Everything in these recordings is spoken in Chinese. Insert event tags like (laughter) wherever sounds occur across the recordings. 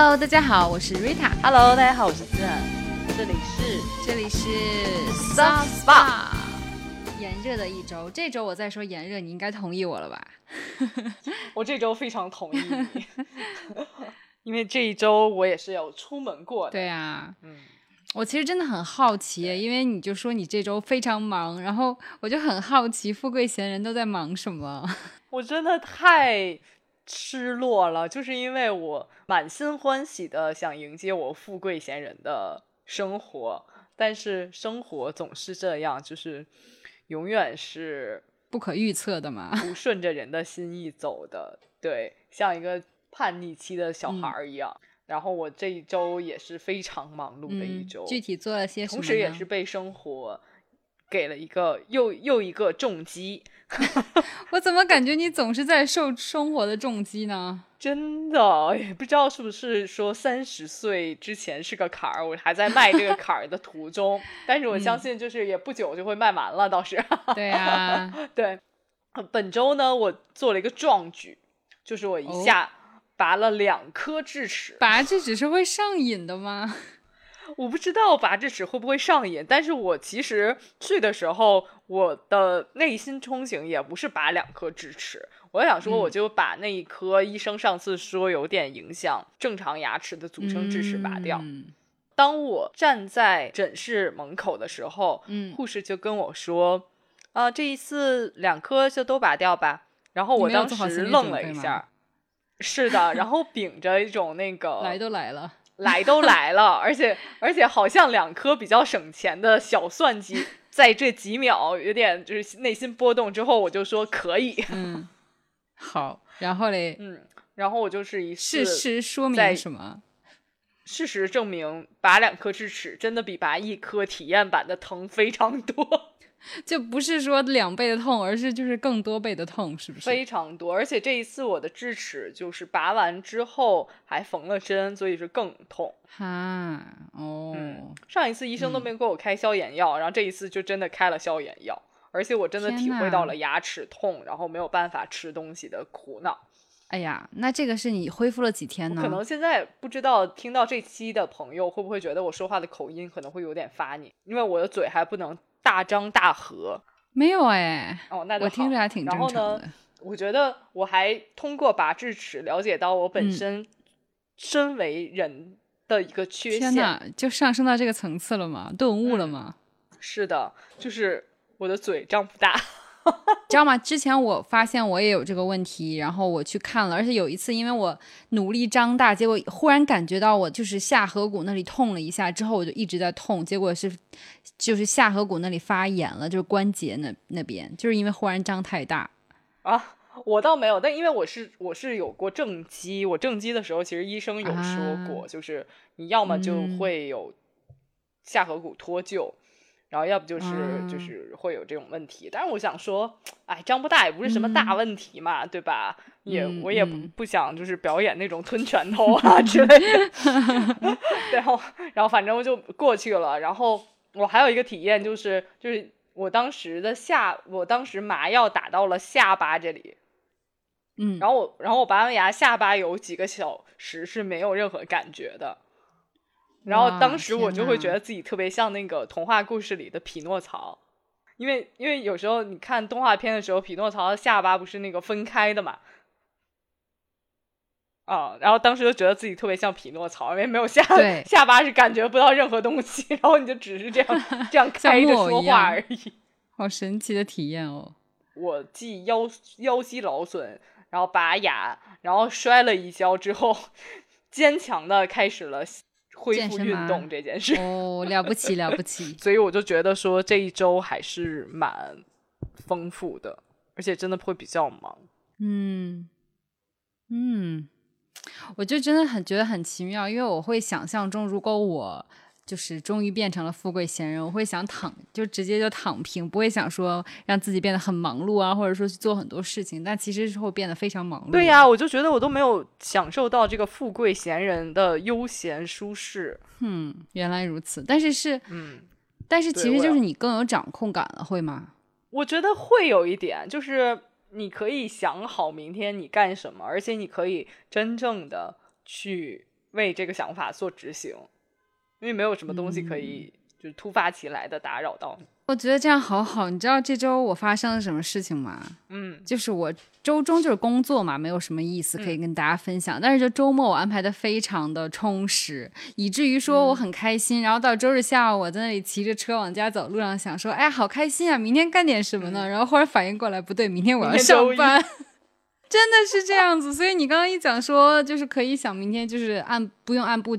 Hello，大家好，我是 Rita。Hello，大家好，我是思涵，这里是这里是 Soft Spa。炎热的一周，这周我再说炎热，你应该同意我了吧？(laughs) (laughs) 我这周非常同意你，(laughs) 因为这一周我也是有出门过的。对啊，嗯，我其实真的很好奇，因为你就说你这周非常忙，然后我就很好奇，富贵闲人都在忙什么？我真的太失落了，就是因为我满心欢喜的想迎接我富贵闲人的生活，但是生活总是这样，就是永远是不可预测的嘛。不顺着人的心意走的，对，像一个叛逆期的小孩一样。然后我这一周也是非常忙碌的一周，嗯、具体做了些什么？同时也是被生活给了一个又又一个重击。(laughs) 我怎么感觉你总是在受生活的重击呢？真的也不知道是不是说三十岁之前是个坎儿，我还在迈这个坎儿的途中。但是我相信，就是也不久就会迈完了，倒是。对呀，(laughs) 对。本周呢，我做了一个壮举，就是我一下拔了两颗智齿。拔智齿是会上瘾的吗？我不知道拔智齿会不会上瘾，但是我其实去的时候，我的内心憧憬也不是拔两颗智齿，我想说我就把那一颗医生上次说有点影响正常牙齿的组成智齿拔掉。嗯、当我站在诊室门口的时候，嗯，护士就跟我说：“啊、呃，这一次两颗就都拔掉吧。”然后我当时愣了一下，是的，然后 (laughs) 秉着一种那个来都来了。来都来了，而且而且好像两颗比较省钱的小算计，在这几秒有点就是内心波动之后，我就说可以。嗯，(laughs) 好，然后嘞，嗯，然后我就是一事实说明什么？事实证明，拔两颗智齿真的比拔一颗体验版的疼非常多。就不是说两倍的痛，而是就是更多倍的痛，是不是？非常多，而且这一次我的智齿就是拔完之后还缝了针，所以是更痛。哈，哦、嗯，上一次医生都没给我开消炎药，嗯、然后这一次就真的开了消炎药，而且我真的体会到了牙齿痛，然后没有办法吃东西的苦恼。哎呀，那这个是你恢复了几天呢？可能现在不知道听到这期的朋友会不会觉得我说话的口音可能会有点发腻，因为我的嘴还不能。大张大合，没有哎，哦，那我听着还挺正常的。然后呢，我觉得我还通过拔智齿了解到我本身身为人的一个缺陷，嗯、天哪，就上升到这个层次了吗？顿悟了吗？嗯、是的，就是我的嘴张不大。知道吗？之前我发现我也有这个问题，然后我去看了，而且有一次因为我努力张大，结果忽然感觉到我就是下颌骨那里痛了一下，之后我就一直在痛，结果是就是下颌骨那里发炎了，就是关节那那边，就是因为忽然张太大啊。我倒没有，但因为我是我是有过正畸，我正畸的时候其实医生有说过，啊、就是你要么就嗯会有下颌骨脱臼。然后要不就是、嗯、就是会有这种问题，但是我想说，哎，张不大也不是什么大问题嘛，嗯、对吧？也嗯、我也不不想就是表演那种吞拳头啊之类的，(laughs) 然后然后反正我就过去了。然后我还有一个体验就是就是我当时的下，我当时麻药打到了下巴这里，嗯，然后我然后我拔完牙，下巴有几个小时是没有任何感觉的。然后当时我就会觉得自己特别像那个童话故事里的匹诺曹，因为因为有时候你看动画片的时候，匹诺曹的下巴不是那个分开的嘛，啊，然后当时就觉得自己特别像匹诺曹，因为没有下下巴是感觉不到任何东西，然后你就只是这样 (laughs) 这样开着说话而已，(laughs) 好神奇的体验哦！我既腰腰肌劳损，然后拔牙，然后摔了一跤之后，(laughs) 坚强的开始了。恢复运动这件事哦，了不起了不起！(laughs) 所以我就觉得说这一周还是蛮丰富的，而且真的会比较忙。嗯嗯，我就真的很觉得很奇妙，因为我会想象中，如果我就是终于变成了富贵闲人，我会想躺，就直接就躺平，不会想说让自己变得很忙碌啊，或者说去做很多事情，但其实是会变得非常忙碌。对呀、啊，我就觉得我都没有享受到这个富贵闲人的悠闲舒适。嗯，原来如此，但是是嗯，但是其实就是你更有掌控感了，会吗？我觉得会有一点，就是你可以想好明天你干什么，而且你可以真正的去为这个想法做执行，因为没有什么东西可以就是突发奇来的打扰到你。我觉得这样好好。你知道这周我发生了什么事情吗？嗯，就是我周中就是工作嘛，没有什么意思可以跟大家分享。但是就周末我安排的非常的充实，以至于说我很开心。然后到周日下午，我在那里骑着车往家走，路上想说，哎，好开心啊！明天干点什么呢？然后忽然反应过来，不对，明天我要上班。(laughs) 真的是这样子。所以你刚刚一讲说，就是可以想明天就是按不用按部。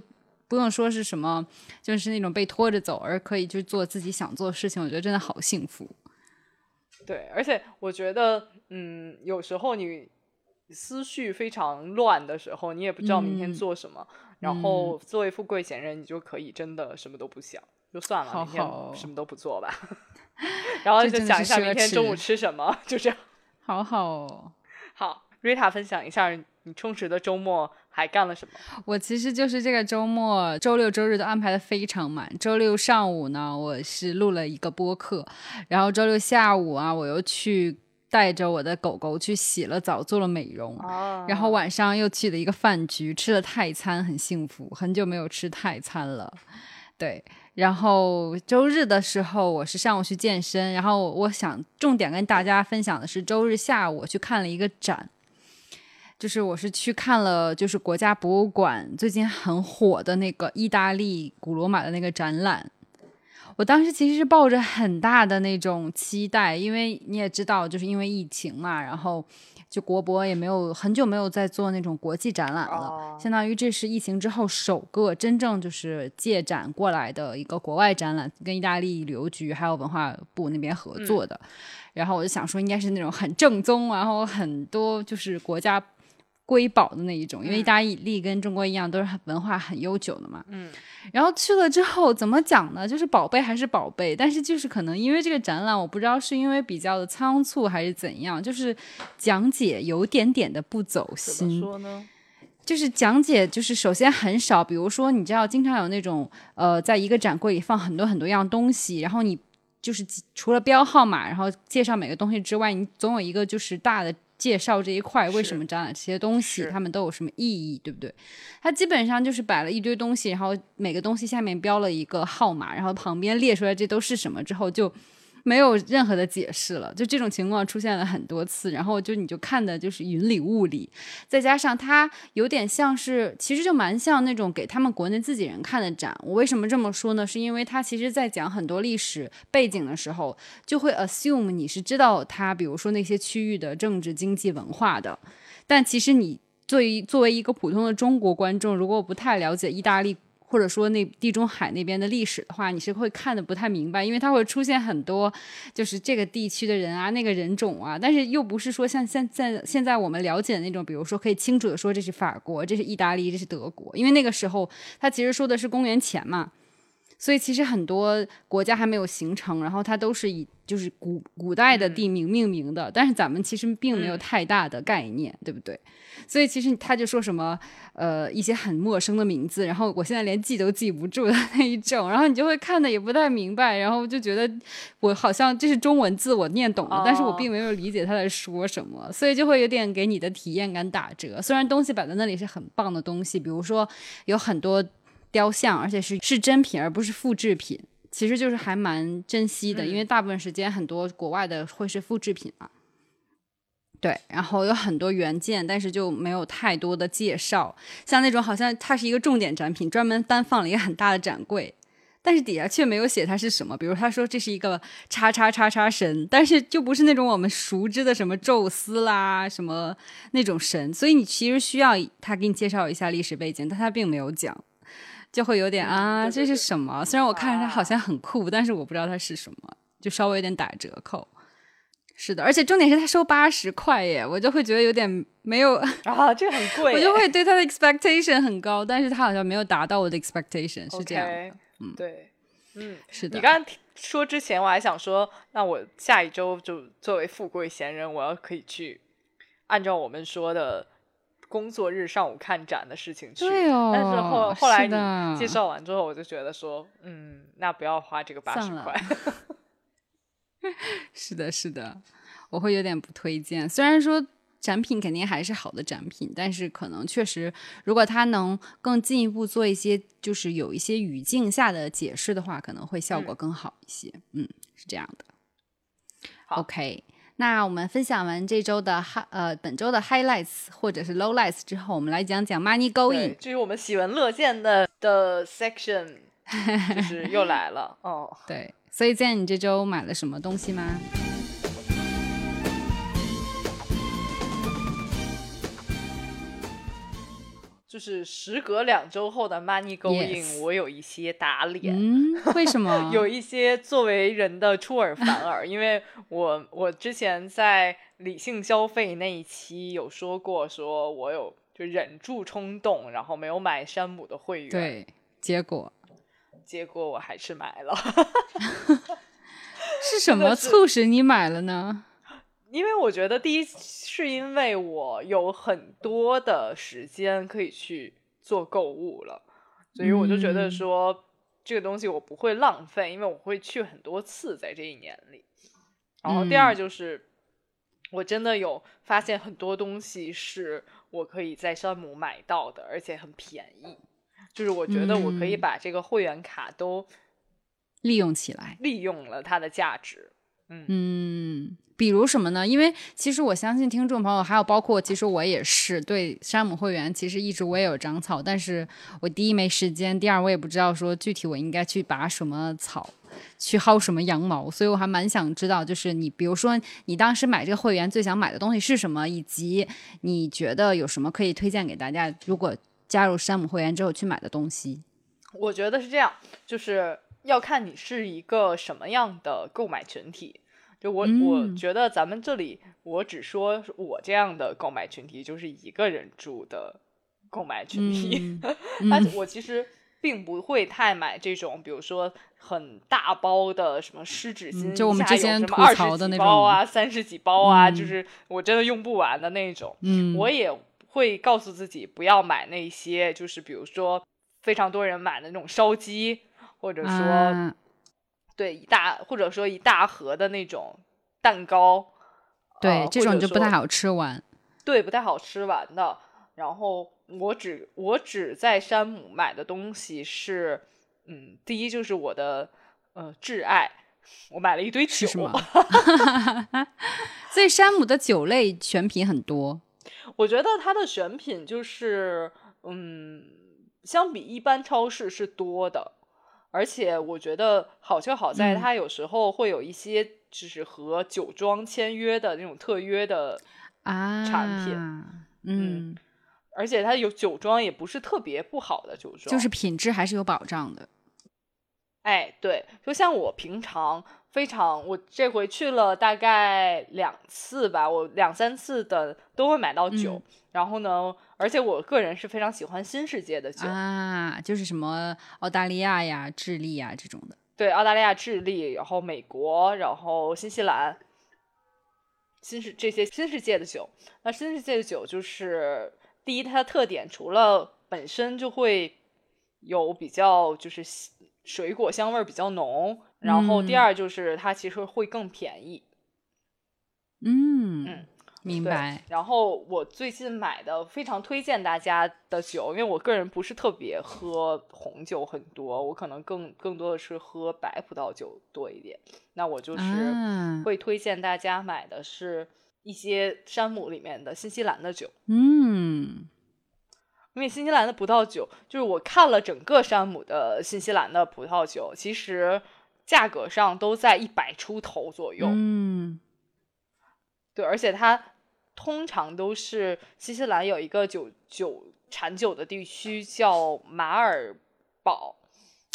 不用说是什么，就是那种被拖着走，而可以去做自己想做的事情。我觉得真的好幸福。对，而且我觉得，嗯，有时候你思绪非常乱的时候，你也不知道明天做什么。然后作为富贵闲人，你就可以真的什么都不想，就算了，明天什么都不做吧。(laughs) 然后就想一下明天中午吃什么，就这样。好好好，瑞塔分享一下你充实的周末。还干了什么？我其实就是这个周末，周六周日都安排的非常满。周六上午呢，我是录了一个播客，然后周六下午啊，我又去带着我的狗狗去洗了澡，做了美容，然后晚上又去了一个饭局，吃了泰餐，很幸福，很久没有吃泰餐了。对，然后周日的时候，我是上午去健身，然后我想重点跟大家分享的是，周日下午我去看了一个展。就是我是去看了，就是国家博物馆最近很火的那个意大利古罗马的那个展览。我当时其实是抱着很大的那种期待，因为你也知道，就是因为疫情嘛，然后就国博也没有很久没有在做那种国际展览了，相当于这是疫情之后首个真正就是借展过来的一个国外展览，跟意大利旅游局还有文化部那边合作的。然后我就想说，应该是那种很正宗，然后很多就是国家。瑰宝的那一种，因为意大利跟中国一样，都是很文化很悠久的嘛。嗯，然后去了之后怎么讲呢？就是宝贝还是宝贝，但是就是可能因为这个展览，我不知道是因为比较的仓促还是怎样，就是讲解有点点的不走心。怎么说呢？就是讲解就是首先很少，比如说你知道，经常有那种呃，在一个展柜里放很多很多样东西，然后你就是除了标号码，然后介绍每个东西之外，你总有一个就是大的。介绍这一块为什么展览这些东西，他们都有什么意义，对不对？它基本上就是摆了一堆东西，然后每个东西下面标了一个号码，然后旁边列出来这都是什么之后就。没有任何的解释了，就这种情况出现了很多次，然后就你就看的就是云里雾里，再加上它有点像是，其实就蛮像那种给他们国内自己人看的展。我为什么这么说呢？是因为他其实在讲很多历史背景的时候，就会 assume 你是知道他，比如说那些区域的政治、经济、文化的，但其实你作为作为一个普通的中国观众，如果不太了解意大利。或者说那地中海那边的历史的话，你是会看的不太明白，因为它会出现很多就是这个地区的人啊，那个人种啊，但是又不是说像现在现在我们了解的那种，比如说可以清楚的说这是法国，这是意大利，这是德国，因为那个时候他其实说的是公元前嘛。所以其实很多国家还没有形成，然后它都是以就是古古代的地名命名的，但是咱们其实并没有太大的概念，对不对？所以其实他就说什么呃一些很陌生的名字，然后我现在连记都记不住的那一种，然后你就会看的也不太明白，然后就觉得我好像这是中文字我念懂了，但是我并没有理解他在说什么，所以就会有点给你的体验感打折。虽然东西摆在那里是很棒的东西，比如说有很多。雕像，而且是是真品，而不是复制品，其实就是还蛮珍惜的，因为大部分时间很多国外的会是复制品嘛。对，然后有很多原件，但是就没有太多的介绍，像那种好像它是一个重点展品，专门单放了一个很大的展柜，但是底下却没有写它是什么，比如他说这是一个叉叉叉叉神，但是就不是那种我们熟知的什么宙斯啦什么那种神，所以你其实需要他给你介绍一下历史背景，但他并没有讲。就会有点啊，这是什么？虽然我看着它好像很酷，但是我不知道它是什么，就稍微有点打折扣。是的，而且重点是他收八十块耶，我就会觉得有点没有啊，这很 (laughs) 贵。我就会对他的 expectation 很高，但是他好像没有达到我的 expectation，是这样的。嗯，对，嗯，是的。你刚刚说之前，我还想说，那我下一周就作为富贵闲人，我要可以去按照我们说的。工作日上午看展的事情去，但是后后来你介绍完之后，我就觉得说，嗯，那不要花这个八十块。(laughs) 是的，是的，我会有点不推荐。虽然说展品肯定还是好的展品，但是可能确实，如果它能更进一步做一些，就是有一些语境下的解释的话，可能会效果更好一些。嗯，是这样的。OK，那我们分享完这周的 high 呃本周的 highlights 或者是 lowlights 之后，我们来讲讲 money going。这是我们喜闻乐见的的 section，就是又来了。哦，(laughs) 对，所以在你这周买了什么东西吗？就是时隔两周后的 money going，我有一些打脸。嗯，为什么？(laughs) 有一些作为人的出尔反尔，因为我我之前在理性消费那一期有说过，说我有就忍住冲动，然后没有买山姆的会员。对，结果结果我还是买了。(laughs) 是什么促使你买了呢？因为我觉得第一是因为我有很多的时间可以去做购物了，所以我就觉得说这个东西我不会浪费，因为我会去很多次在这一年里。然后第二就是我真的有发现很多东西是我可以在山姆买到的，而且很便宜。就是我觉得我可以把这个会员卡都利用起来，利用了它的价值。嗯。比如什么呢？因为其实我相信听众朋友，还有包括其实我也是对山姆会员，其实一直我也有长草，但是我第一没时间，第二我也不知道说具体我应该去拔什么草，去薅什么羊毛，所以我还蛮想知道，就是你比如说你当时买这个会员最想买的东西是什么，以及你觉得有什么可以推荐给大家，如果加入山姆会员之后去买的东西。我觉得是这样，就是要看你是一个什么样的购买群体。就我我觉得咱们这里，我只说我这样的购买群体，就是一个人住的购买群体。(laughs) 但我其实并不会太买这种，比如说很大包的什么湿纸巾，就我们之前吐槽的那种包啊，三十几包啊，就是我真的用不完的那种。嗯，我也会告诉自己不要买那些，就是比如说非常多人买的那种烧鸡，或者说。对一大或者说一大盒的那种蛋糕，对这种就不太好吃完，对不太好吃完的。然后我只我只在山姆买的东西是，嗯，第一就是我的呃挚爱，我买了一堆酒，(laughs) 所以山姆的酒类选品很多。(laughs) 我觉得它的选品就是，嗯，相比一般超市是多的。而且我觉得好就好在，它有时候会有一些就是和酒庄签约的那种特约的啊产品，嗯，而且它有酒庄也不是特别不好的酒庄，就是品质还是有保障的。哎，对，就像我平常非常，我这回去了大概两次吧，我两三次的都会买到酒。然后呢，而且我个人是非常喜欢新世界的酒啊，就是什么澳大利亚呀、智利呀这种的。对，澳大利亚、智利，然后美国，然后新西兰，新世这些新世界的酒。那新世界的酒就是第一，它的特点除了本身就会有比较就是水果香味比较浓，然后第二就是它其实会更便宜。嗯嗯。明白。然后我最近买的非常推荐大家的酒，因为我个人不是特别喝红酒很多，我可能更更多的是喝白葡萄酒多一点。那我就是会推荐大家买的是一些山姆里面的新西兰的酒。嗯，因为新西兰的葡萄酒，就是我看了整个山姆的新西兰的葡萄酒，其实价格上都在一百出头左右。嗯。对，而且它通常都是新西兰有一个酒酒产酒的地区叫马尔堡，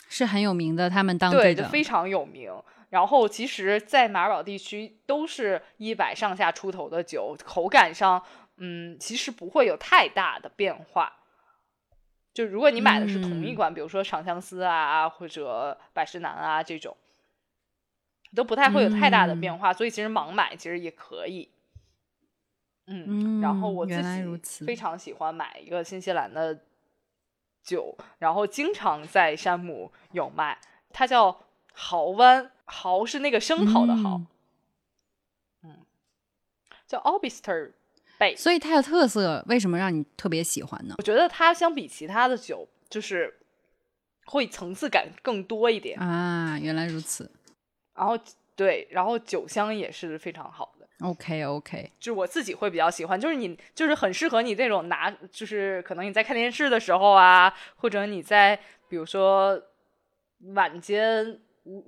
是很有名的，他们当地的非常有名。然后其实，在马尔堡地区都是一百上下出头的酒，口感上，嗯，其实不会有太大的变化。就如果你买的是同一款，比如说长相思啊，或者百事南啊这种，都不太会有太大的变化。所以其实盲买其实也可以。嗯，然后我自己非常喜欢买一个新西兰的酒，然后经常在山姆有卖，它叫蚝湾，蚝是那个生蚝的蚝，嗯，叫 Obister 倍。所以它的特色为什么让你特别喜欢呢？我觉得它相比其他的酒，就是会层次感更多一点啊。原来如此。然后对，然后酒香也是非常好的。OK OK，就是我自己会比较喜欢，就是你就是很适合你这种拿，就是可能你在看电视的时候啊，或者你在比如说晚间。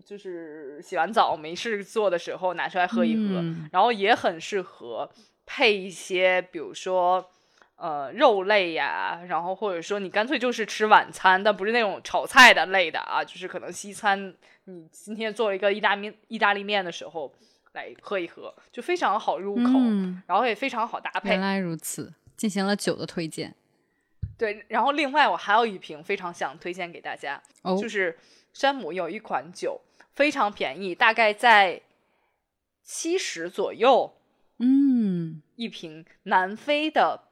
就是洗完澡没事做的时候拿出来喝一喝，然后也很适合配一些，比如说呃肉类呀，然后或者说你干脆就是吃晚餐，但不是那种炒菜的类的啊，就是可能西餐，你今天做了一个意大面意大利面的时候来喝一喝，就非常好入口，然后也非常好搭配。原来如此，进行了酒的推荐。对，然后另外我还有一瓶非常想推荐给大家，就是。山姆有一款酒非常便宜，大概在七十左右，嗯，一瓶南非的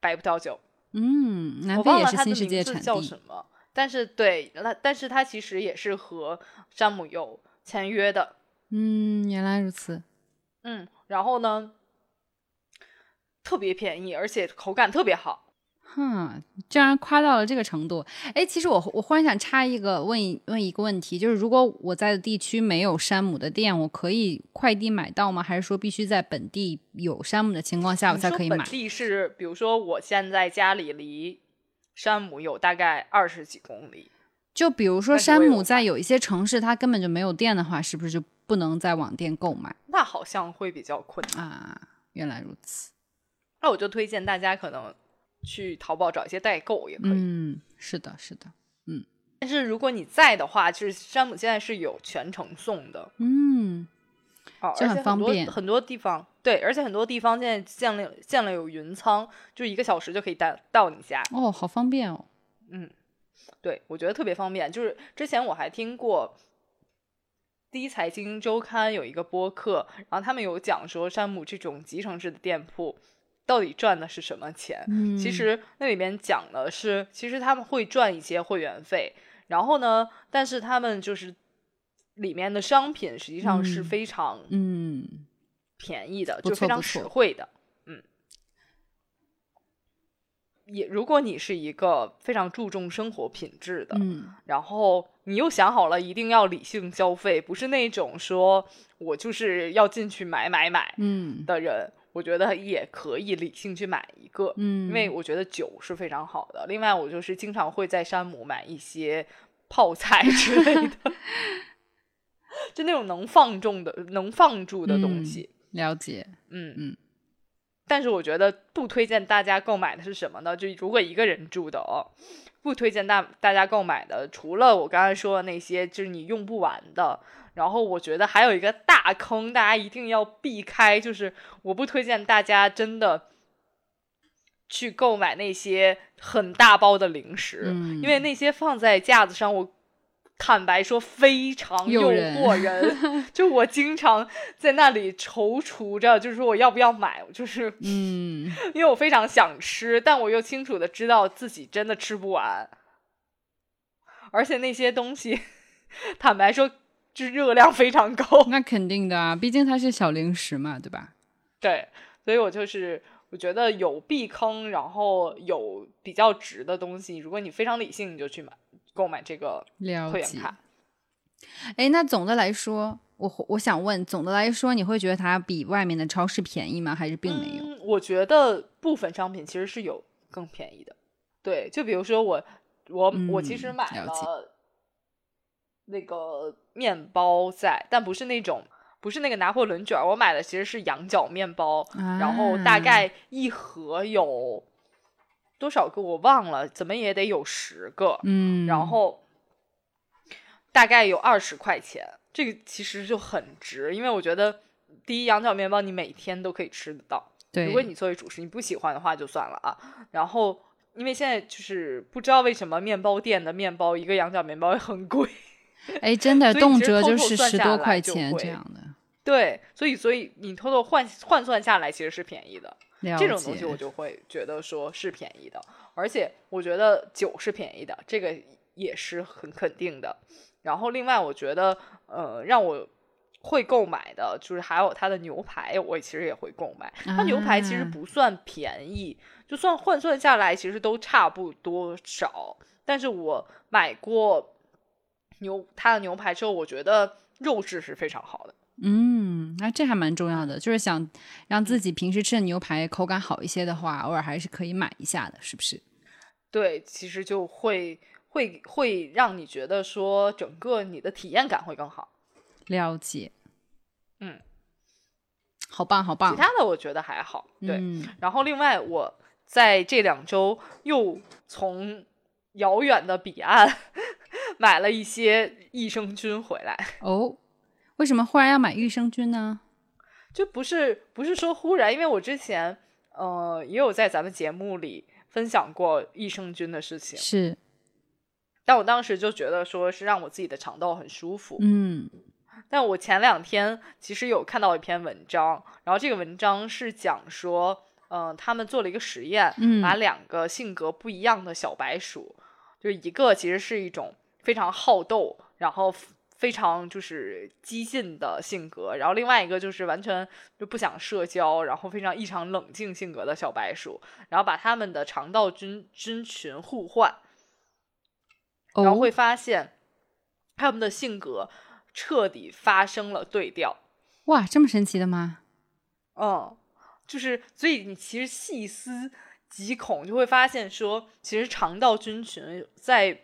白葡萄酒，嗯，南非也是新世界产地，叫什么？但是对，那但是它其实也是和山姆有签约的，嗯，原来如此，嗯，然后呢，特别便宜，而且口感特别好。哼，居然夸到了这个程度！哎，其实我我忽然想插一个问一问一个问题，就是如果我在的地区没有山姆的店，我可以快递买到吗？还是说必须在本地有山姆的情况下我才可以买？本地是，比如说我现在家里离山姆有大概二十几公里，就比如说山姆在有一些城市它根本就没有店的话，是不是就不能在网店购买？那好像会比较困难啊！原来如此，那我就推荐大家可能。去淘宝找一些代购也可以。嗯，是的，是的，嗯。但是如果你在的话，就是山姆现在是有全程送的。嗯，哦，就很方便。很多地方对，而且很多地方现在建了建了有云仓，就一个小时就可以带到你家。哦，好方便哦。嗯，对，我觉得特别方便。就是之前我还听过第一财经周刊有一个播客，然后他们有讲说山姆这种集成式的店铺。到底赚的是什么钱？其实那里面讲的是，其实他们会赚一些会员费，然后呢，但是他们就是里面的商品实际上是非常嗯便宜的，就非常实惠的。嗯，也如果你是一个非常注重生活品质的，然后你又想好了一定要理性消费，不是那种说我就是要进去买买买嗯的人。我觉得也可以理性去买一个，嗯，因为我觉得酒是非常好的。另外，我就是经常会在山姆买一些泡菜之类的，(laughs) 就那种能放重的、能放住的东西。了解，嗯嗯。但是我觉得不推荐大家购买的是什么呢？就如果一个人住的哦，不推荐大大家购买的，除了我刚才说的那些，就是你用不完的。然后我觉得还有一个大坑，大家一定要避开，就是我不推荐大家真的去购买那些很大包的零食，因为那些放在架子上，我坦白说非常诱惑人。(laughs) 就我经常在那里踌躇着，就是说我要不要买，就是嗯，(laughs) 因为我非常想吃，但我又清楚的知道自己真的吃不完，而且那些东西，(laughs) 坦白说。就热量非常高，(laughs) 那肯定的啊，毕竟它是小零食嘛，对吧？对，所以我就是我觉得有避坑，然后有比较值的东西。如果你非常理性，你就去买购买这个会员卡。哎，那总的来说，我我想问，总的来说，你会觉得它比外面的超市便宜吗？还是并没有？我觉得部分商品其实是有更便宜的。对，就比如说我我我其实买了。那个面包在，但不是那种，不是那个拿破仑卷。我买的其实是羊角面包，然后大概一盒有多少个我忘了，怎么也得有十个。嗯，然后大概有二十块钱，这个其实就很值，因为我觉得第一羊角面包你每天都可以吃得到。对，如果你作为主食你不喜欢的话就算了啊。然后因为现在就是不知道为什么面包店的面包一个羊角面包很贵。(laughs) 哎，真的，动辄就是十多块钱这样的。对，所以，所以你偷偷换换算下来，其实是便宜的。这种东西我就会觉得说是便宜的，而且我觉得酒是便宜的，这个也是很肯定的。然后，另外我觉得，呃，让我会购买的，就是还有它的牛排，我其实也会购买。它牛排其实不算便宜，就算换算下来，其实都差不多少。但是我买过牛它的牛排之后，我觉得肉质是非常好的。嗯，那这还蛮重要的，就是想让自己平时吃的牛排口感好一些的话，偶尔还是可以买一下的，是不是？对，其实就会会会让你觉得说整个你的体验感会更好。了解，嗯，好棒，好棒。其他的我觉得还好，对。然后另外我在这两周又从遥远的彼岸 (laughs) 买了一些益生菌回来。哦。为什么忽然要买益生菌呢？就不是不是说忽然，因为我之前呃也有在咱们节目里分享过益生菌的事情，是。但我当时就觉得说是让我自己的肠道很舒服，嗯。但我前两天其实有看到一篇文章，然后这个文章是讲说，嗯，他们做了一个实验，把两个性格不一样的小白鼠，就一个其实是一种非常好斗，然后。非常就是激进的性格，然后另外一个就是完全就不想社交，然后非常异常冷静性格的小白鼠，然后把他们的肠道菌菌群互换，然后会发现他们的性格彻底发生了对调。哇，这么神奇的吗？嗯，就是所以你其实细思极恐，就会发现说，其实肠道菌群在。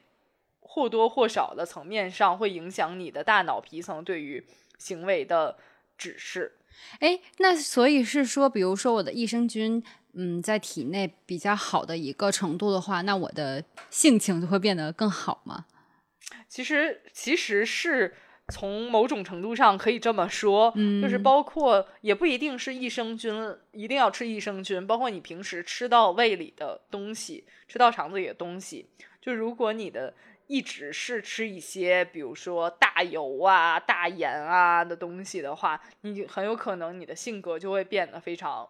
或多或少的层面上会影响你的大脑皮层对于行为的指示。哎，那所以是说，比如说我的益生菌，嗯，在体内比较好的一个程度的话，那我的性情就会变得更好吗？其实，其实是从某种程度上可以这么说，就是包括也不一定是益生菌一定要吃益生菌，包括你平时吃到胃里的东西，吃到肠子里的东西，就如果你的。一直是吃一些，比如说大油啊、大盐啊的东西的话，你很有可能你的性格就会变得非常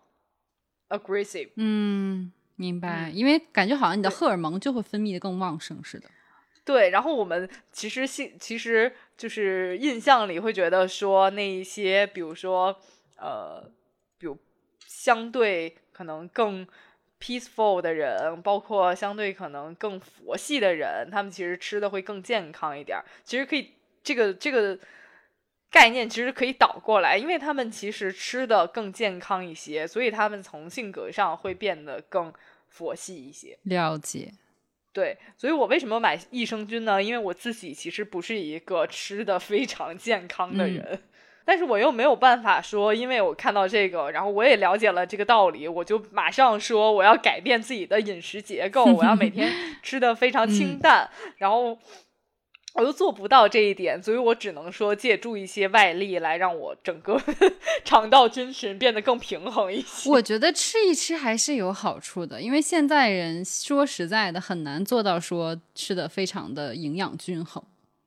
aggressive。嗯，明白，因为感觉好像你的荷尔蒙就会分泌的更旺盛似的。对，然后我们其实性其实就是印象里会觉得说那一些，比如说呃，比如相对可能更。Peaceful 的人，包括相对可能更佛系的人，他们其实吃的会更健康一点。其实可以，这个这个概念其实可以倒过来，因为他们其实吃的更健康一些，所以他们从性格上会变得更佛系一些。了解，对，所以我为什么买益生菌呢？因为我自己其实不是一个吃的非常健康的人。但是我又没有办法说，因为我看到这个，然后我也了解了这个道理，我就马上说我要改变自己的饮食结构，(laughs) 我要每天吃的非常清淡，然后我又做不到这一点，所以我只能说借助一些外力来让我整个 (laughs) 肠道菌群变得更平衡一些。我觉得吃一吃还是有好处的，因为现在人说实在的很难做到说吃的非常的营养均衡。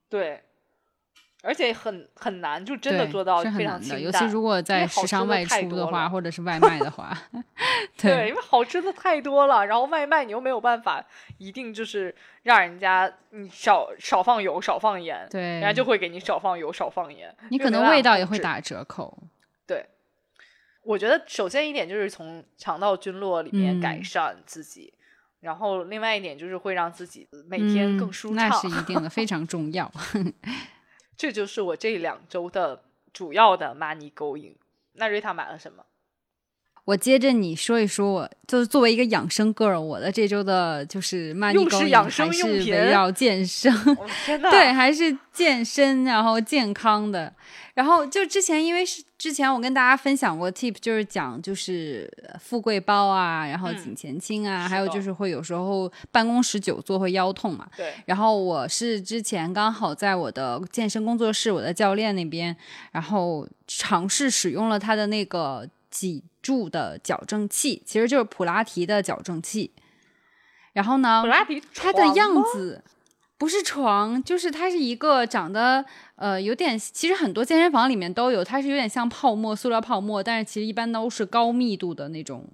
对。而且很很难，就真的做到非常清淡。尤其如果在时尚外出的话，或者是外卖的话，(laughs) 对，因为好吃的太多了。然后外卖你又没有办法，一定就是让人家你少少放油、少放盐，对，人家就会给你少放油、少放盐。你可能味道也会打折扣。对，我觉得首先一点就是从肠道菌落里面改善自己，然后另外一点就是会让自己每天更舒畅，那是一定的，非常重要。(laughs) 这就是我这两周的主要的 money going。那瑞塔买了什么？我接着你说一说，我就是作为一个养生 girl，我的这周的就是 money going 还是围绕健身，(laughs) 对，还是健身，然后健康的。然后就之前，因为是之前我跟大家分享过 tip，就是讲就是富贵包啊，然后颈前倾啊，还有就是会有时候办公室久坐会腰痛嘛。对。然后我是之前刚好在我的健身工作室，我的教练那边，然后尝试使用了他的那个脊柱的矫正器，其实就是普拉提的矫正器。然后呢，普拉提它的样子。不是床，就是它是一个长得呃有点，其实很多健身房里面都有，它是有点像泡沫，塑料泡沫，但是其实一般都是高密度的那种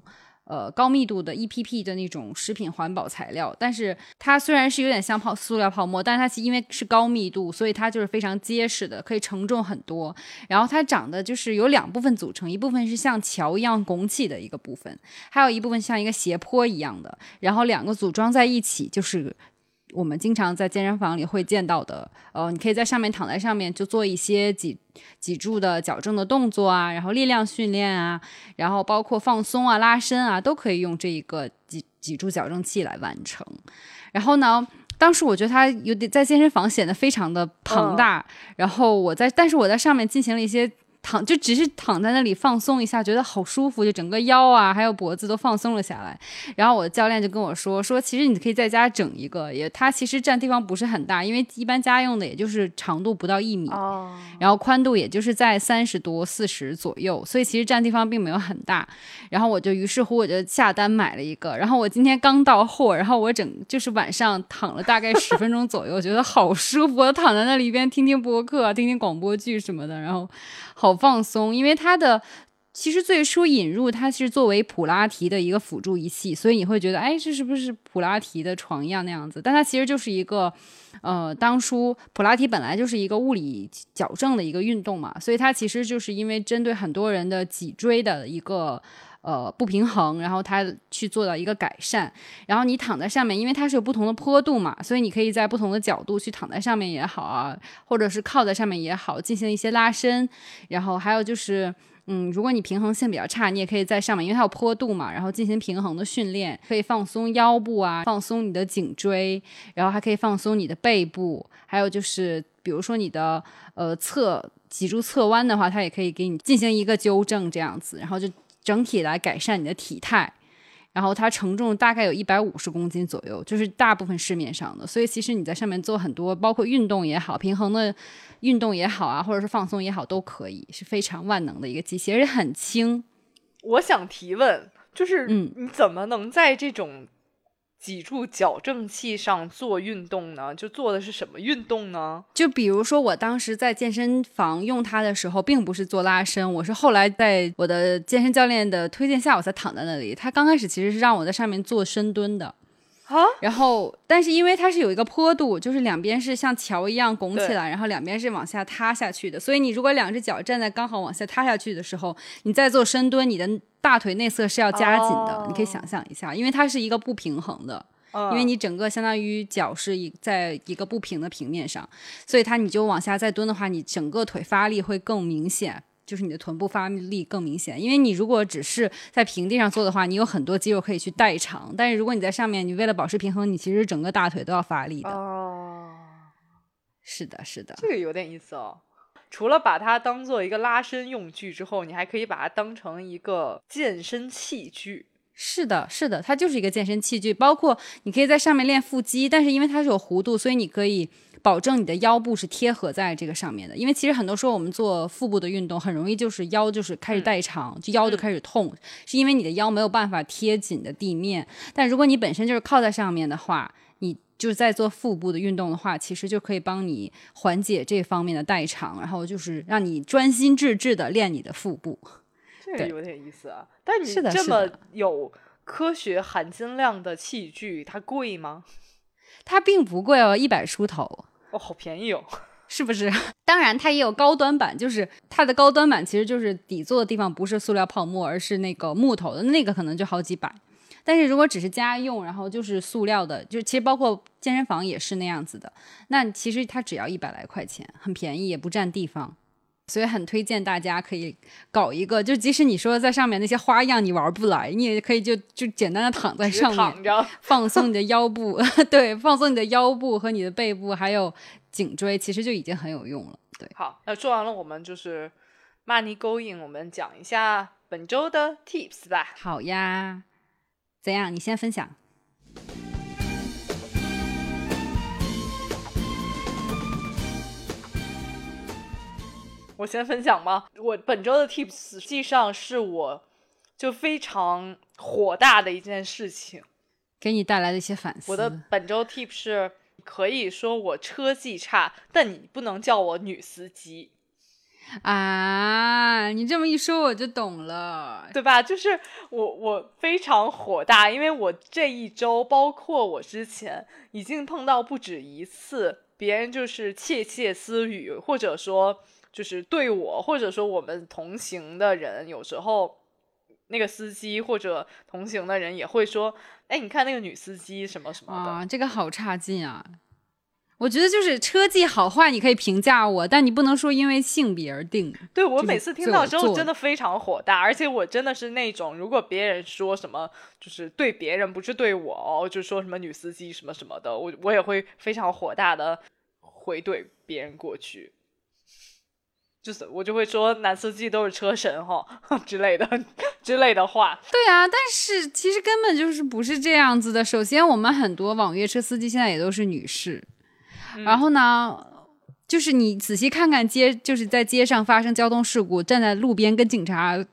呃高密度的 EPP 的那种食品环保材料，但是它虽然是有点像泡塑料泡沫，但是它其因为是高密度，所以它就是非常结实的，可以承重很多。然后它长得就是有两部分组成，一部分是像桥一样拱起的一个部分，还有一部分像一个斜坡一样的，然后两个组装在一起就是。我们经常在健身房里会见到的，呃，你可以在上面躺在上面，就做一些脊脊柱的矫正的动作啊，然后力量训练啊，然后包括放松啊、拉伸啊，都可以用这一个脊脊柱矫正器来完成。然后呢，当时我觉得它有点在健身房显得非常的庞大，然后我在，但是我在上面进行了一些。躺就只是躺在那里放松一下，觉得好舒服，就整个腰啊还有脖子都放松了下来。然后我的教练就跟我说说，其实你可以在家整一个，也它其实占地方不是很大，因为一般家用的也就是长度不到一米，然后宽度也就是在三十多四十左右，所以其实占地方并没有很大。然后我就于是乎我就下单买了一个，然后我今天刚到货，然后我整就是晚上躺了大概十分钟左右，觉得好舒服，我躺在那里一边听听播客，听听广播剧什么的，然后。好放松，因为它的其实最初引入它是作为普拉提的一个辅助仪器，所以你会觉得，哎，这是不是普拉提的床一样那样子？但它其实就是一个，呃，当初普拉提本来就是一个物理矫正的一个运动嘛，所以它其实就是因为针对很多人的脊椎的一个。呃，不平衡，然后它去做到一个改善，然后你躺在上面，因为它是有不同的坡度嘛，所以你可以在不同的角度去躺在上面也好啊，或者是靠在上面也好，进行一些拉伸。然后还有就是，嗯，如果你平衡性比较差，你也可以在上面，因为它有坡度嘛，然后进行平衡的训练，可以放松腰部啊，放松你的颈椎，然后还可以放松你的背部，还有就是比如说你的呃侧脊柱侧弯的话，它也可以给你进行一个纠正这样子，然后就。整体来改善你的体态，然后它承重大概有一百五十公斤左右，就是大部分市面上的。所以其实你在上面做很多，包括运动也好，平衡的运动也好啊，或者是放松也好，都可以，是非常万能的一个机器，而且很轻。我想提问，就是嗯，你怎么能在这种？脊柱矫正器上做运动呢？就做的是什么运动呢？就比如说，我当时在健身房用它的时候，并不是做拉伸，我是后来在我的健身教练的推荐下，我才躺在那里。他刚开始其实是让我在上面做深蹲的啊，然后但是因为它是有一个坡度，就是两边是像桥一样拱起来，然后两边是往下塌下去的，所以你如果两只脚站在刚好往下塌下去的时候，你再做深蹲，你的。大腿内侧是要夹紧的，你可以想象一下，因为它是一个不平衡的，因为你整个相当于脚是一在一个不平的平面上，所以它你就往下再蹲的话，你整个腿发力会更明显，就是你的臀部发力更明显。因为你如果只是在平地上做的话，你有很多肌肉可以去代偿，但是如果你在上面，你为了保持平衡，你其实整个大腿都要发力的。哦，是的，是的，这个有点意思哦。除了把它当做一个拉伸用具之后，你还可以把它当成一个健身器具。是的，是的，它就是一个健身器具。包括你可以在上面练腹肌，但是因为它是有弧度，所以你可以保证你的腰部是贴合在这个上面的。因为其实很多时候我们做腹部的运动，很容易就是腰就是开始代偿，就腰就开始痛，是因为你的腰没有办法贴紧的地面。但如果你本身就是靠在上面的话，你。就是在做腹部的运动的话，其实就可以帮你缓解这方面的代偿，然后就是让你专心致志的练你的腹部。这个有点意思啊！但你这么有科学含金量的器具，它贵吗？它并不贵哦，一百出头。哦，好便宜哦，(laughs) 是不是？(laughs) 当然，它也有高端版，就是它的高端版其实就是底座的地方不是塑料泡沫，而是那个木头的，那个可能就好几百。但是如果只是家用，然后就是塑料的，就其实包括健身房也是那样子的。那其实它只要一百来块钱，很便宜，也不占地方，所以很推荐大家可以搞一个。就即使你说在上面那些花样你玩不来，你也可以就就简单的躺在上面，放松你的腰部，(laughs) 对，放松你的腰部和你的背部还有颈椎，其实就已经很有用了。对，好，那说完了，我们就是 money going，我们讲一下本周的 tips 吧。好呀。怎样？你先分享。我先分享吗？我本周的 tips 实际上是我就非常火大的一件事情，给你带来的一些反思。我的本周 tip 是可以说我车技差，但你不能叫我女司机。啊，你这么一说我就懂了，对吧？就是我我非常火大，因为我这一周，包括我之前已经碰到不止一次，别人就是窃窃私语，或者说就是对我，或者说我们同行的人，有时候那个司机或者同行的人也会说：“哎，你看那个女司机什么什么的。”啊，这个好差劲啊！我觉得就是车技好坏，你可以评价我，但你不能说因为性别而定。对我每次听到之后真的非常火大，而且我真的是那种，如果别人说什么，就是对别人不是对我哦，就说什么女司机什么什么的，我我也会非常火大的回怼别人过去，就是我就会说男司机都是车神哈之类的之类的话。对啊，但是其实根本就是不是这样子的。首先，我们很多网约车司机现在也都是女士。然后呢，就是你仔细看看街，就是在街上发生交通事故，站在路边跟警察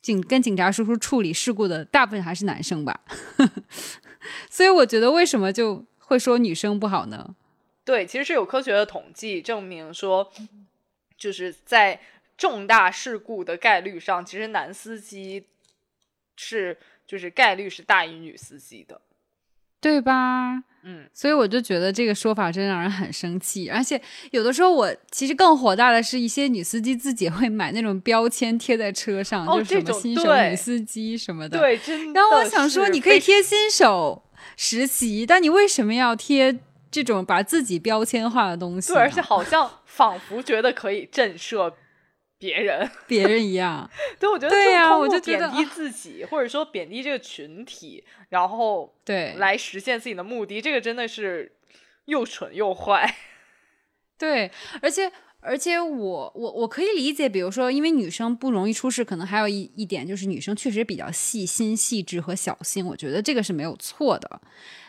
警跟警察叔叔处理事故的，大部分还是男生吧。(laughs) 所以我觉得为什么就会说女生不好呢？对，其实是有科学的统计证明说，就是在重大事故的概率上，其实男司机是就是概率是大于女司机的，对吧？嗯，所以我就觉得这个说法真让人很生气，而且有的时候我其实更火大的是一些女司机自己会买那种标签贴在车上，就什么新手女司机什么的。对，真的。然后我想说，你可以贴新手实习，但你为什么要贴这种把自己标签化的东西？对，而且好像仿佛觉得可以震慑。别人，别人一样，(laughs) 对，我觉得对呀，我就贬低自己，或者说贬低这个群体，然后 (laughs) 对来实现自己的目的，这个真的是又蠢又坏。(laughs) 对，而且而且我我我可以理解，比如说，因为女生不容易出事，可能还有一一点就是女生确实比较细心、细致和小心，我觉得这个是没有错的。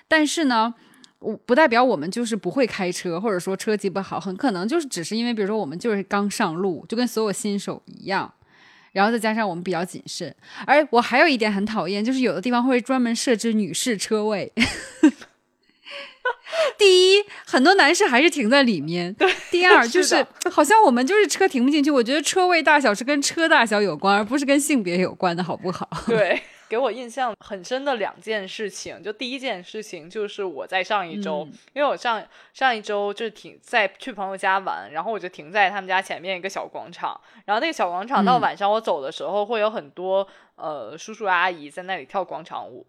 但是呢。我不代表我们就是不会开车，或者说车技不好，很可能就是只是因为，比如说我们就是刚上路，就跟所有新手一样，然后再加上我们比较谨慎。而我还有一点很讨厌，就是有的地方会专门设置女士车位。(laughs) 第一，很多男士还是停在里面；第二，(laughs) 就是好像我们就是车停不进去。我觉得车位大小是跟车大小有关，而不是跟性别有关的，好不好？对。给我印象很深的两件事情，就第一件事情就是我在上一周，因为我上上一周就是停在去朋友家玩，然后我就停在他们家前面一个小广场，然后那个小广场到晚上我走的时候会有很多呃叔叔阿姨在那里跳广场舞。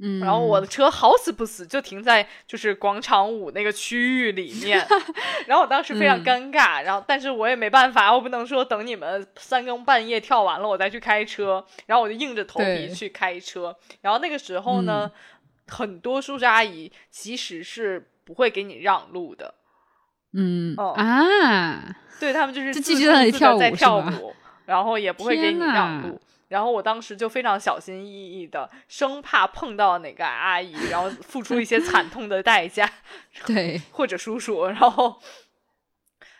嗯，然后我的车好死不死就停在就是广场舞那个区域里面，(laughs) 然后我当时非常尴尬，然后但是我也没办法，我不能说等你们三更半夜跳完了我再去开车，然后我就硬着头皮去开车，然后那个时候呢，很多叔叔阿姨其实是不会给你让路的，嗯哦啊，对他们就是继续在跳舞，然后也不会给你让路。然后我当时就非常小心翼翼的，生怕碰到哪个阿姨，然后付出一些惨痛的代价，对，或者叔叔，然后，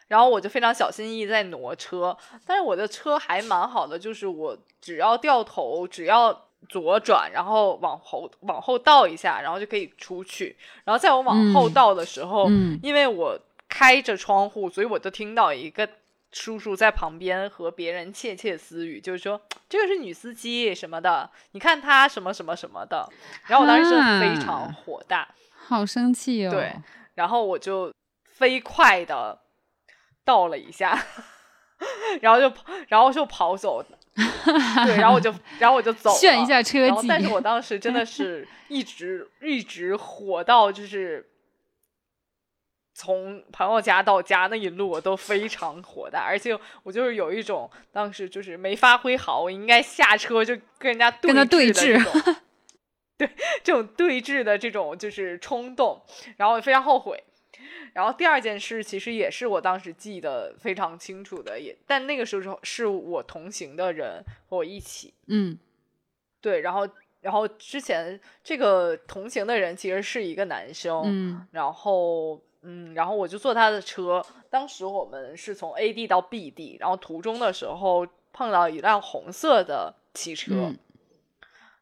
然后我就非常小心翼翼在挪车，但是我的车还蛮好的，就是我只要掉头，只要左转，然后往后往后倒一下，然后就可以出去。然后在我往后倒的时候，因为我开着窗户，所以我就听到一个。叔叔在旁边和别人窃窃私语，就是说这个是女司机什么的，你看她什么什么什么的。然后我当时非常火大，好生气哦。对，然后我就飞快的倒了一下，(laughs) 然后就然后就跑走。对，然后我就 (laughs) 然后我就走，炫一下车技。但是我当时真的是一直一直火到就是。从朋友家到家那一路我都非常火大，而且我就是有一种当时就是没发挥好，我应该下车就跟人家跟他对峙，对这种对峙的这种就是冲动，然后非常后悔。然后第二件事其实也是我当时记得非常清楚的，也但那个时候是我同行的人和我一起，嗯，对，然后然后之前这个同行的人其实是一个男生，嗯，然后。嗯，然后我就坐他的车。当时我们是从 A 地到 B 地，然后途中的时候碰到一辆红色的汽车。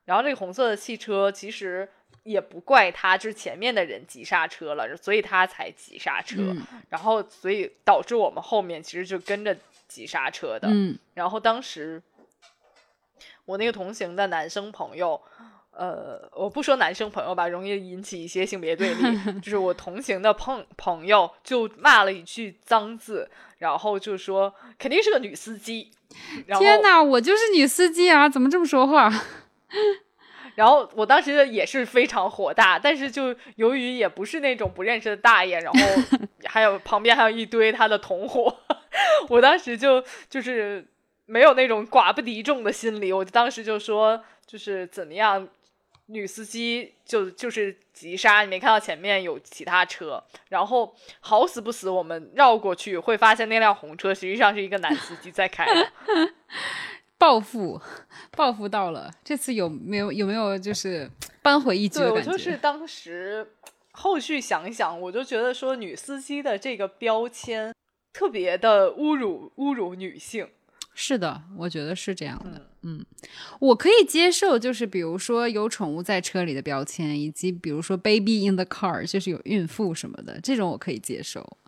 然后这个红色的汽车其实也不怪他，就是前面的人急刹车了，所以他才急刹车，然后所以导致我们后面其实就跟着急刹车的。嗯，然后当时我那个同行的男生朋友，呃，我不说男生朋友吧，容易引起一些性别对立，(laughs) 就是我同行的朋朋友就骂了一句脏字，然后就说肯定是个女司机。天哪，我就是女司机啊，怎么这么说话？(laughs) 然后我当时也是非常火大，但是就由于也不是那种不认识的大爷，然后 (laughs) 还有旁边还有一堆他的同伙，我当时就就是没有那种寡不敌众的心理，我当时就说就是怎么样，女司机就就是急刹，你没看到前面有其他车，然后好死不死我们绕过去会发现那辆红车实际上是一个男司机在开。(laughs) 报复，报复到了。这次有没有有没有就是扳回一局的感觉？我就是当时后续想一想，我就觉得说女司机的这个标签特别的侮辱侮辱女性。是的，我觉得是这样的。嗯，我可以接受，就是比如说有宠物在车里的标签，以及比如说 baby in the car，就是有孕妇什么的，这种我可以接受。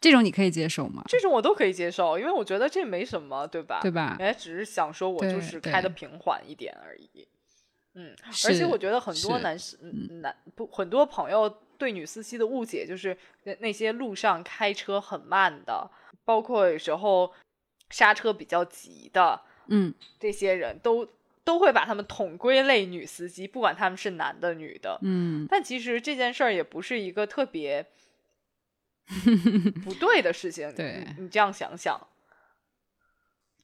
这种你可以接受吗？这种我都可以接受，因为我觉得这没什么，对吧？对吧？人家只是想说，我就是开的平缓一点而已。嗯，而且我觉得很多男士、男不很多朋友对女司机的误解，就是那些路上开车很慢的，包括有时候刹车比较急的，嗯，这些人都都会把他们统归类女司机，不管他们是男的女的。嗯，但其实这件事儿也不是一个特别。(laughs) 不对的事情，对你这样想想，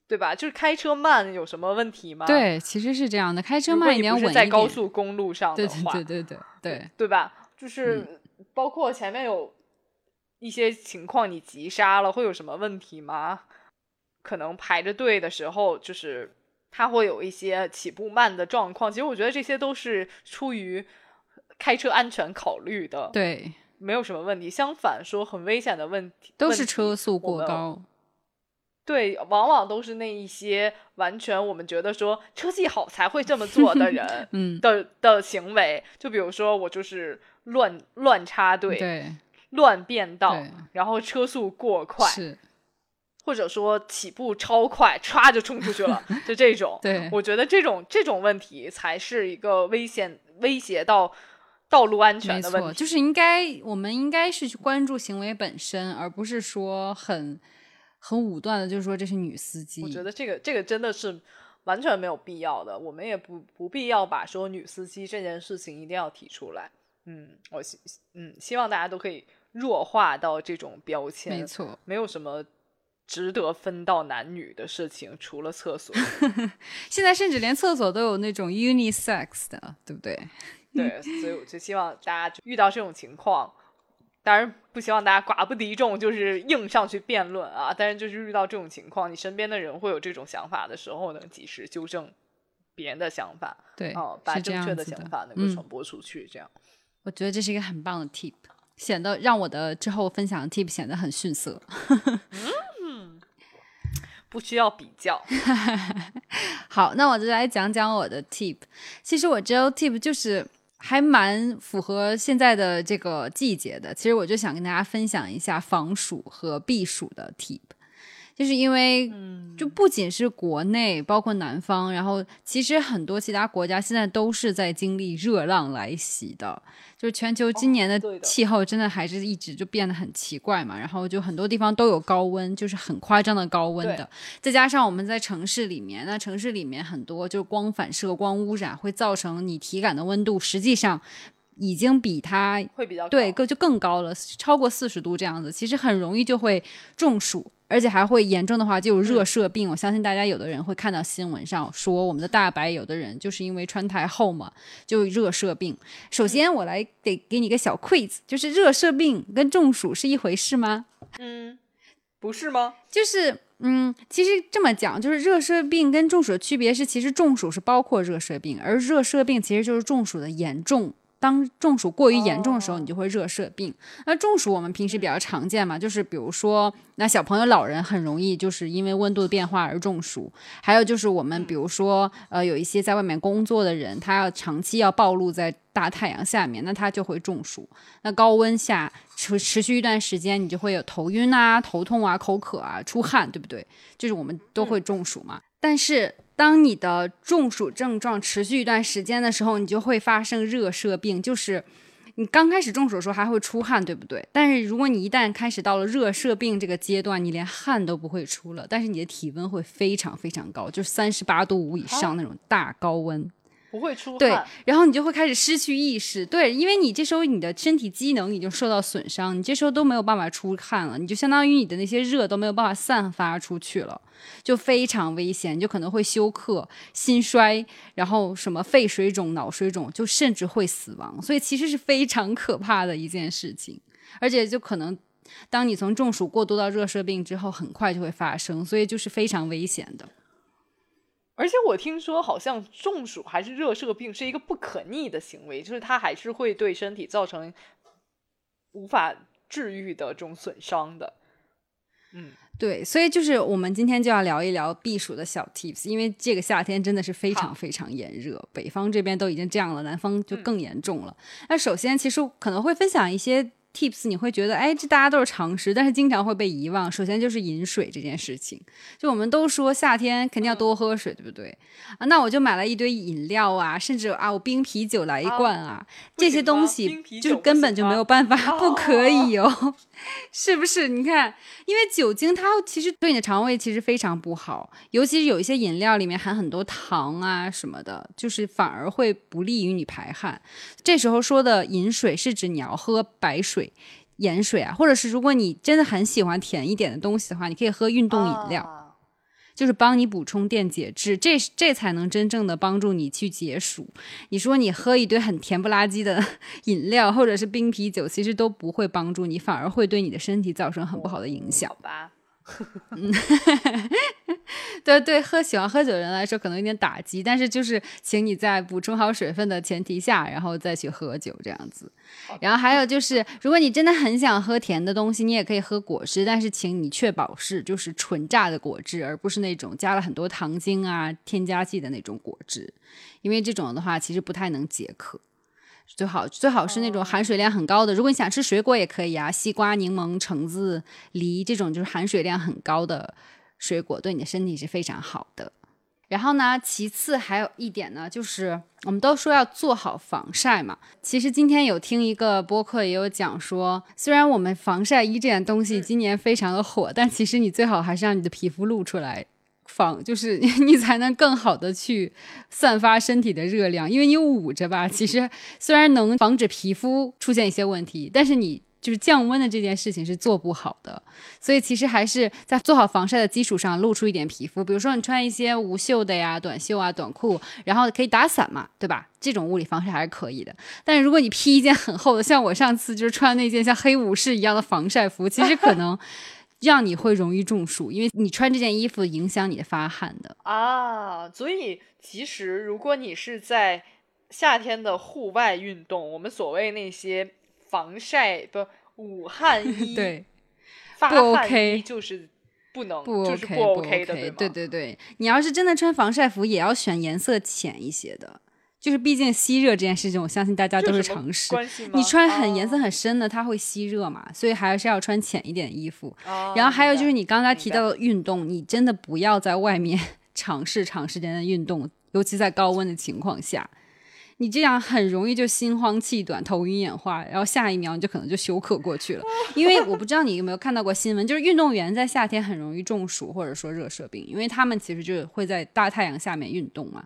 对吧？就是开车慢有什么问题吗？对，其实是这样的，开车慢一点，稳在高速公路上的话，对对对对对吧？就是包括前面有一些情况，你急刹了会有什么问题吗？可能排着队的时候，就是他会有一些起步慢的状况。其实我觉得这些都是出于开车安全考虑的。对。没有什么问题，相反说很危险的问题都是车速过高。对，往往都是那一些完全我们觉得说车技好才会这么做的人，(laughs) 嗯的的行为。就比如说我就是乱乱插队，对，乱变道，然后车速过快，是，或者说起步超快，唰就冲出去了，就这种。(laughs) 对，我觉得这种这种问题才是一个危险，威胁到。道路安全的问题，就是应该，我们应该是去关注行为本身，而不是说很很武断的，就是说这是女司机。我觉得这个这个真的是完全没有必要的，我们也不不必要把说女司机这件事情一定要提出来。嗯，我希嗯希望大家都可以弱化到这种标签，没错，没有什么值得分到男女的事情，除了厕所。(laughs) 现在甚至连厕所都有那种 unisex 的，对不对？对，所以我就希望大家遇到这种情况，当然不希望大家寡不敌众，就是硬上去辩论啊。但是就是遇到这种情况，你身边的人会有这种想法的时候呢，及时纠正别人的想法，对，哦，把正确的想法能够传播出去。这样，(laughs) 我觉得这是一个很棒的 tip，显得让我的之后分享的 tip 显得很逊色。嗯，(laughs) 不需要比较。(laughs) 好，那我就来讲讲我的 tip。其实我这 tip 就是。还蛮符合现在的这个季节的。其实我就想跟大家分享一下防暑和避暑的 tip，就是因为，就不仅是国内，包括南方，然后其实很多其他国家现在都是在经历热浪来袭的。就是全球今年的气候真的还是一直就变得很奇怪嘛，然后就很多地方都有高温，就是很夸张的高温的。再加上我们在城市里面，那城市里面很多就是光反射、光污染会造成你体感的温度，实际上已经比它会比较对更就更高了，超过四十度这样子，其实很容易就会中暑。而且还会严重的话就有热射病，我相信大家有的人会看到新闻上说我们的大白有的人就是因为穿太厚嘛，就热射病。首先我来得给你个小 quiz，就是热射病跟中暑是一回事吗？嗯，不是吗？就是嗯，其实这么讲，就是热射病跟中暑的区别是，其实中暑是包括热射病，而热射病其实就是中暑的严重当中暑过于严重的时候，你就会热射病。那中暑我们平时比较常见嘛，就是比如说那小朋友、老人很容易就是因为温度的变化而中暑。还有就是我们比如说呃有一些在外面工作的人，他要长期要暴露在大太阳下面，那他就会中暑。那高温下持持续一段时间，你就会有头晕啊、头痛啊、口渴啊、出汗，对不对？就是我们都会中暑嘛。但是当你的中暑症状持续一段时间的时候，你就会发生热射病，就是你刚开始中暑的时候还会出汗，对不对？但是如果你一旦开始到了热射病这个阶段，你连汗都不会出了，但是你的体温会非常非常高，就是三十八度五以上那种大高温。不会出汗。对，然后你就会开始失去意识，对，因为你这时候你的身体机能已经受到损伤，你这时候都没有办法出汗了，你就相当于你的那些热都没有办法散发出去了，就非常危险，就可能会休克、心衰，然后什么肺水肿、脑水肿，就甚至会死亡，所以其实是非常可怕的一件事情，而且就可能当你从中暑过渡到热射病之后，很快就会发生，所以就是非常危险的。而且我听说，好像中暑还是热射病是一个不可逆的行为，就是它还是会对身体造成无法治愈的这种损伤的。嗯，对，所以就是我们今天就要聊一聊避暑的小 tips，因为这个夏天真的是非常非常炎热，北方这边都已经这样了，南方就更严重了。那首先，其实可能会分享一些。Tips，你会觉得哎，这大家都是常识，但是经常会被遗忘。首先就是饮水这件事情，就我们都说夏天肯定要多喝水，对不对？啊，那我就买了一堆饮料啊，甚至啊，我冰啤酒来一罐啊，这些东西就是根本就没有办法，不可以哦，(laughs) 是不是？你看，因为酒精它其实对你的肠胃其实非常不好，尤其是有一些饮料里面含很多糖啊什么的，就是反而会不利于你排汗。这时候说的饮水是指你要喝白水。盐水啊，或者是如果你真的很喜欢甜一点的东西的话，你可以喝运动饮料，就是帮你补充电解质，这这才能真正的帮助你去解暑。你说你喝一堆很甜不拉几的 (laughs) 饮料，或者是冰啤酒，其实都不会帮助你，反而会对你的身体造成很不好的影响。好吧。(laughs) 嗯，对对，喝喜欢喝酒的人来说可能有点打击，但是就是请你在补充好水分的前提下，然后再去喝酒这样子。然后还有就是，如果你真的很想喝甜的东西，你也可以喝果汁，但是请你确保是就是纯榨的果汁，而不是那种加了很多糖精啊、添加剂的那种果汁，因为这种的话其实不太能解渴。最好最好是那种含水量很高的。如果你想吃水果也可以啊，西瓜、柠檬、橙子、梨这种就是含水量很高的水果，对你的身体是非常好的。然后呢，其次还有一点呢，就是我们都说要做好防晒嘛。其实今天有听一个播客也有讲说，虽然我们防晒衣这件东西今年非常的火，但其实你最好还是让你的皮肤露出来。防就是 (laughs) 你才能更好的去散发身体的热量，因为你捂着吧，其实虽然能防止皮肤出现一些问题，但是你就是降温的这件事情是做不好的。所以其实还是在做好防晒的基础上露出一点皮肤，比如说你穿一些无袖的呀、短袖啊、短裤，然后可以打伞嘛，对吧？这种物理防晒还是可以的。但是如果你披一件很厚的，像我上次就是穿那件像黑武士一样的防晒服，其实可能。让你会容易中暑，因为你穿这件衣服影响你的发汗的啊。所以其实如果你是在夏天的户外运动，我们所谓那些防晒不捂汗 (laughs) 衣，对，不 OK，就是不能，不 OK，不 OK 的，对对对。你要是真的穿防晒服，也要选颜色浅一些的。就是毕竟吸热这件事情，我相信大家都是常识。你穿很颜色很深的，它会吸热嘛，所以还是要穿浅一点的衣服。然后还有就是你刚才提到的运动，你真的不要在外面 (laughs) 尝试长时间的运动，尤其在高温的情况下，你这样很容易就心慌气短、头晕眼花，然后下一秒你就可能就休克过去了。(laughs) 因为我不知道你有没有看到过新闻，就是运动员在夏天很容易中暑或者说热射病，因为他们其实就会在大太阳下面运动嘛。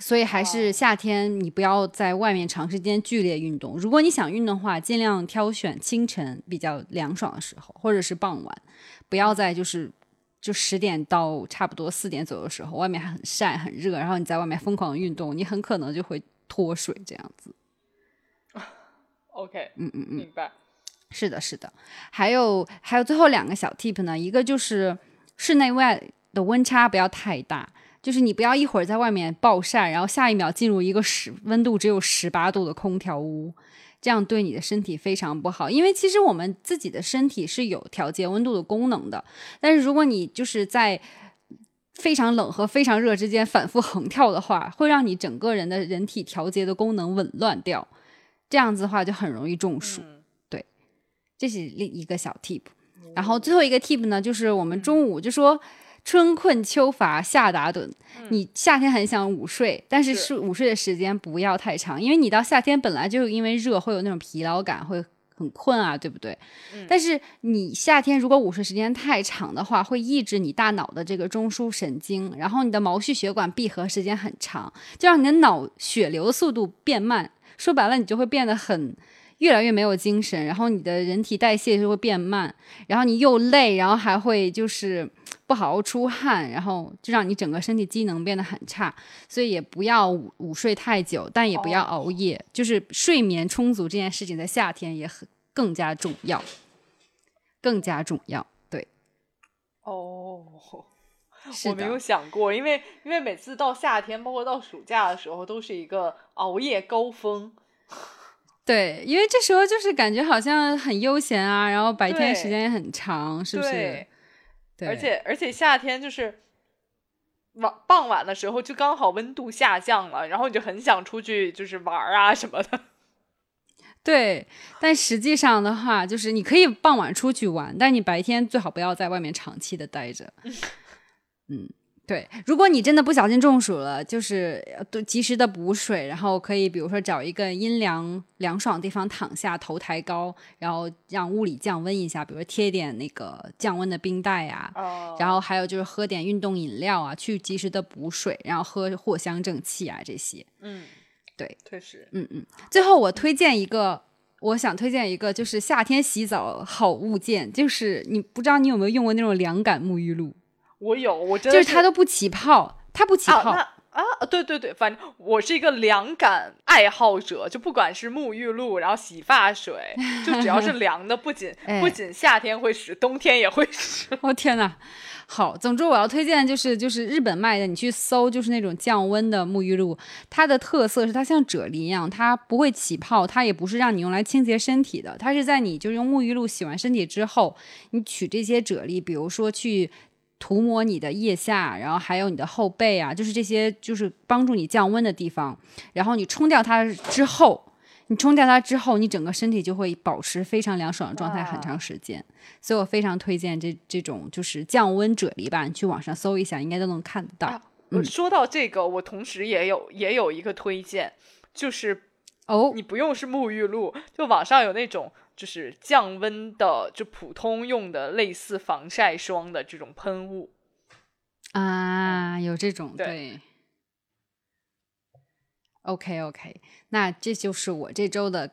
所以还是夏天，你不要在外面长时间剧烈运动。如果你想运动的话，尽量挑选清晨比较凉爽的时候，或者是傍晚，不要在就是就十点到差不多四点左右的时候，外面还很晒很热，然后你在外面疯狂运动，你很可能就会脱水这样子。(laughs) OK，嗯嗯嗯，明白。是的，是的。还有还有最后两个小 tip 呢，一个就是室内外的温差不要太大。就是你不要一会儿在外面暴晒，然后下一秒进入一个十温度只有十八度的空调屋，这样对你的身体非常不好。因为其实我们自己的身体是有调节温度的功能的，但是如果你就是在非常冷和非常热之间反复横跳的话，会让你整个人的人体调节的功能紊乱掉，这样子的话就很容易中暑。对，这是另一个小 tip。然后最后一个 tip 呢，就是我们中午就说。春困秋乏夏打盹，你夏天很想午睡，但是是午睡的时间不要太长，因为你到夏天本来就因为热会有那种疲劳感，会很困啊，对不对？但是你夏天如果午睡时间太长的话，会抑制你大脑的这个中枢神经，然后你的毛细血管闭合时间很长，就让你的脑血流速度变慢。说白了，你就会变得很越来越没有精神，然后你的人体代谢就会变慢，然后你又累，然后还会就是。不好好出汗，然后就让你整个身体机能变得很差，所以也不要午午睡太久，但也不要熬夜，就是睡眠充足这件事情在夏天也很更加重要，更加重要。对，哦，(laughs) 我没有想过，因为因为每次到夏天，包括到暑假的时候，都是一个熬夜高峰。对，因为这时候就是感觉好像很悠闲啊，然后白天时间也很长，是不是？对而且而且夏天就是晚傍晚的时候，就刚好温度下降了，然后你就很想出去就是玩啊什么的。(laughs) 对，但实际上的话，就是你可以傍晚出去玩，但你白天最好不要在外面长期的待着。(laughs) 嗯。对，如果你真的不小心中暑了，就是都及时的补水，然后可以比如说找一个阴凉凉爽的地方躺下，头抬高，然后让屋里降温一下，比如说贴点那个降温的冰袋呀，然后还有就是喝点运动饮料啊，去及时的补水，然后喝藿香正气啊这些。嗯，对，确实，嗯嗯。最后我推荐一个，我想推荐一个，就是夏天洗澡好物件，就是你不知道你有没有用过那种凉感沐浴露。我有，我真的就是它都不起泡，它不起泡啊啊！对对对，反正我是一个凉感爱好者，就不管是沐浴露，然后洗发水，就只要是 (laughs) 凉的，不仅不仅夏天会使，冬天也会使。我 (laughs) 天哪！好，总之我要推荐就是就是日本卖的，你去搜就是那种降温的沐浴露，它的特色是它像啫喱一样，它不会起泡，它也不是让你用来清洁身体的，它是在你就是用沐浴露洗完身体之后，你取这些啫喱，比如说去。涂抹你的腋下，然后还有你的后背啊，就是这些，就是帮助你降温的地方。然后你冲掉它之后，你冲掉它之后，你整个身体就会保持非常凉爽的状态很长时间。所以我非常推荐这这种就是降温啫喱吧，你去网上搜一下，应该都能看得到。说到这个，我同时也有也有一个推荐，就是哦，你不用是沐浴露，就网上有那种。就是降温的，就普通用的类似防晒霜的这种喷雾啊，有这种对。OK OK，那这就是我这周的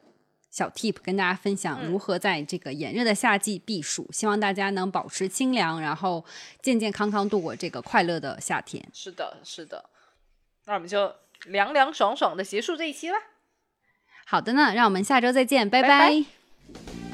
小 tip，跟大家分享如何在这个炎热的夏季避暑。希望大家能保持清凉，然后健健康康度过这个快乐的夏天。是的，是的。那我们就凉凉爽爽的结束这一期了。好的呢，让我们下周再见，拜拜。Thank you.